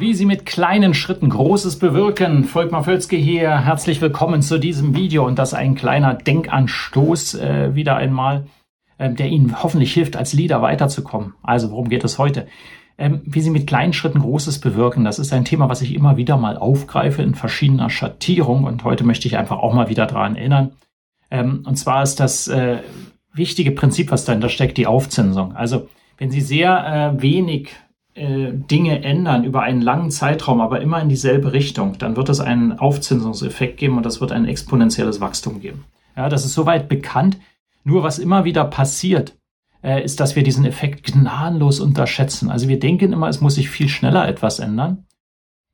Wie Sie mit kleinen Schritten Großes bewirken. Volkmar Völzke hier. Herzlich willkommen zu diesem Video und das ein kleiner Denkanstoß äh, wieder einmal, äh, der Ihnen hoffentlich hilft, als Leader weiterzukommen. Also, worum geht es heute? Ähm, wie Sie mit kleinen Schritten Großes bewirken, das ist ein Thema, was ich immer wieder mal aufgreife in verschiedener Schattierung und heute möchte ich einfach auch mal wieder daran erinnern. Ähm, und zwar ist das äh, wichtige Prinzip, was dahinter steckt, die Aufzinsung. Also, wenn Sie sehr äh, wenig Dinge ändern über einen langen Zeitraum, aber immer in dieselbe Richtung, dann wird es einen Aufzinsungseffekt geben und das wird ein exponentielles Wachstum geben. Ja, das ist soweit bekannt. Nur was immer wieder passiert, äh, ist, dass wir diesen Effekt gnadenlos unterschätzen. Also wir denken immer, es muss sich viel schneller etwas ändern.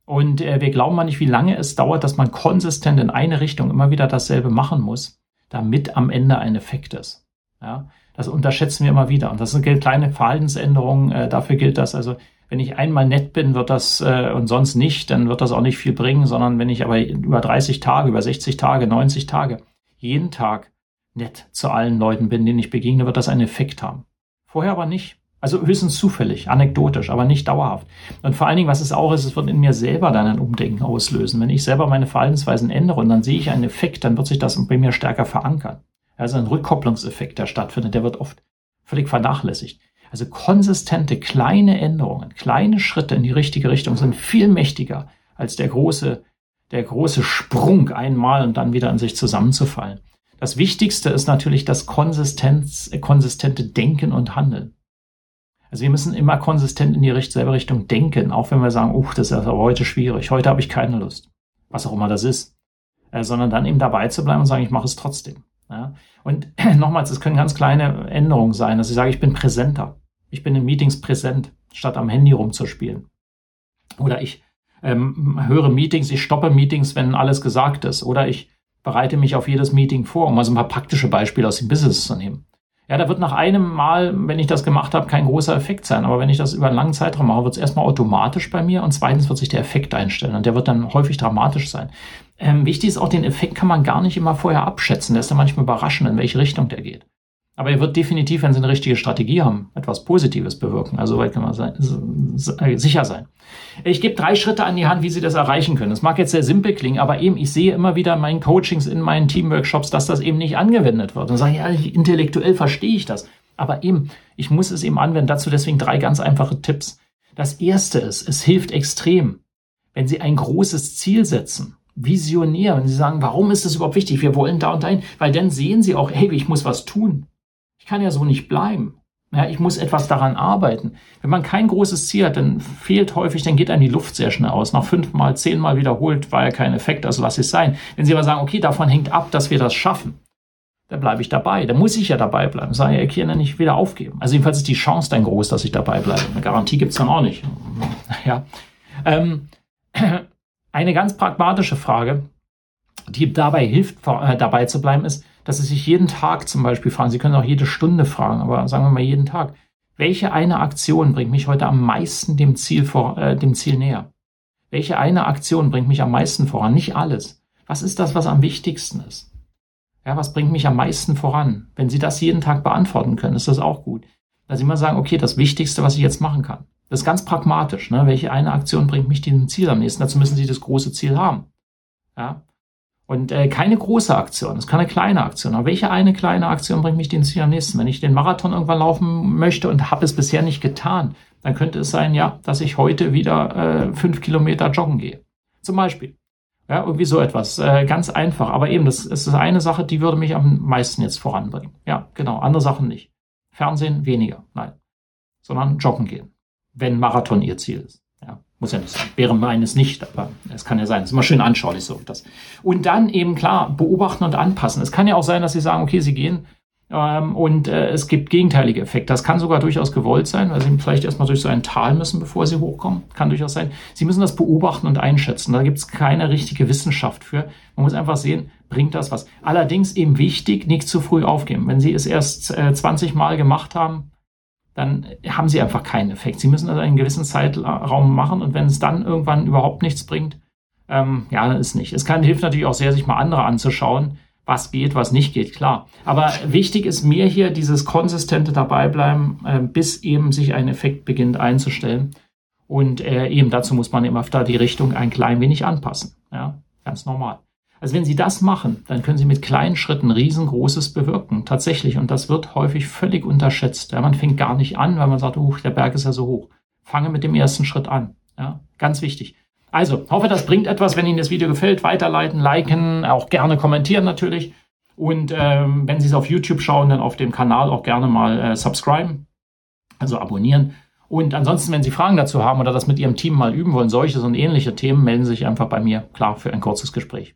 Und äh, wir glauben mal nicht, wie lange es dauert, dass man konsistent in eine Richtung immer wieder dasselbe machen muss, damit am Ende ein Effekt ist. Ja, das unterschätzen wir immer wieder. Und das sind kleine Verhaltensänderungen. Äh, dafür gilt das. Also wenn ich einmal nett bin, wird das äh, und sonst nicht, dann wird das auch nicht viel bringen, sondern wenn ich aber über 30 Tage, über 60 Tage, 90 Tage, jeden Tag nett zu allen Leuten bin, denen ich begegne, wird das einen Effekt haben. Vorher aber nicht. Also höchstens zufällig, anekdotisch, aber nicht dauerhaft. Und vor allen Dingen, was es auch ist, es wird in mir selber dann ein Umdenken auslösen. Wenn ich selber meine Verhaltensweisen ändere und dann sehe ich einen Effekt, dann wird sich das bei mir stärker verankern. Also ein Rückkopplungseffekt, der stattfindet, der wird oft völlig vernachlässigt. Also konsistente kleine Änderungen, kleine Schritte in die richtige Richtung sind viel mächtiger als der große, der große Sprung einmal und dann wieder in sich zusammenzufallen. Das Wichtigste ist natürlich das Konsistenz, konsistente Denken und Handeln. Also wir müssen immer konsistent in die selbe Richtung denken, auch wenn wir sagen, uh, das ist aber heute schwierig, heute habe ich keine Lust, was auch immer das ist, äh, sondern dann eben dabei zu bleiben und sagen, ich mache es trotzdem. Ja? Und nochmals, es können ganz kleine Änderungen sein. Also ich sage, ich bin präsenter. Ich bin in Meetings präsent, statt am Handy rumzuspielen. Oder ich ähm, höre Meetings, ich stoppe Meetings, wenn alles gesagt ist. Oder ich bereite mich auf jedes Meeting vor, um mal so ein paar praktische Beispiele aus dem Business zu nehmen. Ja, da wird nach einem Mal, wenn ich das gemacht habe, kein großer Effekt sein. Aber wenn ich das über einen langen Zeitraum mache, wird es erstmal automatisch bei mir und zweitens wird sich der Effekt einstellen und der wird dann häufig dramatisch sein. Ähm, wichtig ist auch, den Effekt kann man gar nicht immer vorher abschätzen. Der ist dann manchmal überraschend, in welche Richtung der geht. Aber er wird definitiv, wenn Sie eine richtige Strategie haben, etwas Positives bewirken. Also weit kann man sein, äh, sicher sein. Ich gebe drei Schritte an die Hand, wie Sie das erreichen können. Das mag jetzt sehr simpel klingen, aber eben, ich sehe immer wieder in meinen Coachings, in meinen Teamworkshops, dass das eben nicht angewendet wird. Und sage, ja, intellektuell verstehe ich das. Aber eben, ich muss es eben anwenden. Dazu deswegen drei ganz einfache Tipps. Das erste ist, es hilft extrem, wenn Sie ein großes Ziel setzen visionär, wenn Sie sagen, warum ist das überhaupt wichtig? Wir wollen da und dahin, weil dann sehen Sie auch, hey, ich muss was tun. Kann ja so nicht bleiben. Ja, ich muss etwas daran arbeiten. Wenn man kein großes Ziel hat, dann fehlt häufig, dann geht einem die Luft sehr schnell aus. Nach fünfmal, zehnmal wiederholt war ja kein Effekt, also lass es sein. Wenn Sie aber sagen, okay, davon hängt ab, dass wir das schaffen, dann bleibe ich dabei. Dann muss ich ja dabei bleiben. Sage ja, ich kann ja nicht wieder aufgeben. Also jedenfalls ist die Chance dann groß, dass ich dabei bleibe. Eine Garantie gibt's dann auch nicht. Ja. Ähm, eine ganz pragmatische Frage, die dabei hilft, äh, dabei zu bleiben, ist, dass Sie sich jeden Tag zum Beispiel fragen, Sie können auch jede Stunde fragen, aber sagen wir mal jeden Tag, welche eine Aktion bringt mich heute am meisten dem Ziel, vor, äh, dem Ziel näher? Welche eine Aktion bringt mich am meisten voran? Nicht alles. Was ist das, was am wichtigsten ist? Ja, was bringt mich am meisten voran? Wenn Sie das jeden Tag beantworten können, ist das auch gut. Dass Sie immer sagen, okay, das Wichtigste, was ich jetzt machen kann. Das ist ganz pragmatisch. Ne? Welche eine Aktion bringt mich diesem Ziel am nächsten? Dazu müssen Sie das große Ziel haben. Ja? Und äh, keine große Aktion, es kann eine kleine Aktion. Aber welche eine kleine Aktion bringt mich dem Ziel am nächsten? Wenn ich den Marathon irgendwann laufen möchte und habe es bisher nicht getan, dann könnte es sein, ja, dass ich heute wieder äh, fünf Kilometer joggen gehe. Zum Beispiel. Ja, irgendwie so etwas. Äh, ganz einfach. Aber eben, das ist eine Sache, die würde mich am meisten jetzt voranbringen. Ja, genau. Andere Sachen nicht. Fernsehen weniger. Nein. Sondern joggen gehen wenn Marathon ihr Ziel ist. Muss ja nicht sein. Wäre meines nicht, aber es kann ja sein. Es ist immer schön anschaulich so. Das. Und dann eben klar beobachten und anpassen. Es kann ja auch sein, dass Sie sagen, okay, Sie gehen Ähm, und äh, es gibt gegenteilige Effekte. Das kann sogar durchaus gewollt sein, weil Sie vielleicht erstmal durch so ein Tal müssen, bevor Sie hochkommen. Kann durchaus sein. Sie müssen das beobachten und einschätzen. Da gibt es keine richtige Wissenschaft für. Man muss einfach sehen, bringt das was. Allerdings eben wichtig, nicht zu früh aufgeben. Wenn Sie es erst äh, 20 Mal gemacht haben, dann haben Sie einfach keinen Effekt. Sie müssen also einen gewissen Zeitraum machen und wenn es dann irgendwann überhaupt nichts bringt, ähm, ja, dann ist nicht. Es kann hilft natürlich auch sehr, sich mal andere anzuschauen was geht, was nicht geht, klar. Aber wichtig ist mir hier dieses konsistente Dabeibleiben, äh, bis eben sich ein Effekt beginnt einzustellen. Und äh, eben dazu muss man eben öfter die Richtung ein klein wenig anpassen. Ja, ganz normal. Also wenn Sie das machen, dann können Sie mit kleinen Schritten riesengroßes bewirken. Tatsächlich. Und das wird häufig völlig unterschätzt. Ja, man fängt gar nicht an, weil man sagt, uh, der Berg ist ja so hoch. Fange mit dem ersten Schritt an. Ja, ganz wichtig. Also, hoffe, das bringt etwas. Wenn Ihnen das Video gefällt, weiterleiten, liken, auch gerne kommentieren natürlich. Und ähm, wenn Sie es auf YouTube schauen, dann auf dem Kanal auch gerne mal äh, subscriben, also abonnieren. Und ansonsten, wenn Sie Fragen dazu haben oder das mit Ihrem Team mal üben wollen, solche und ähnliche Themen, melden Sie sich einfach bei mir, klar, für ein kurzes Gespräch.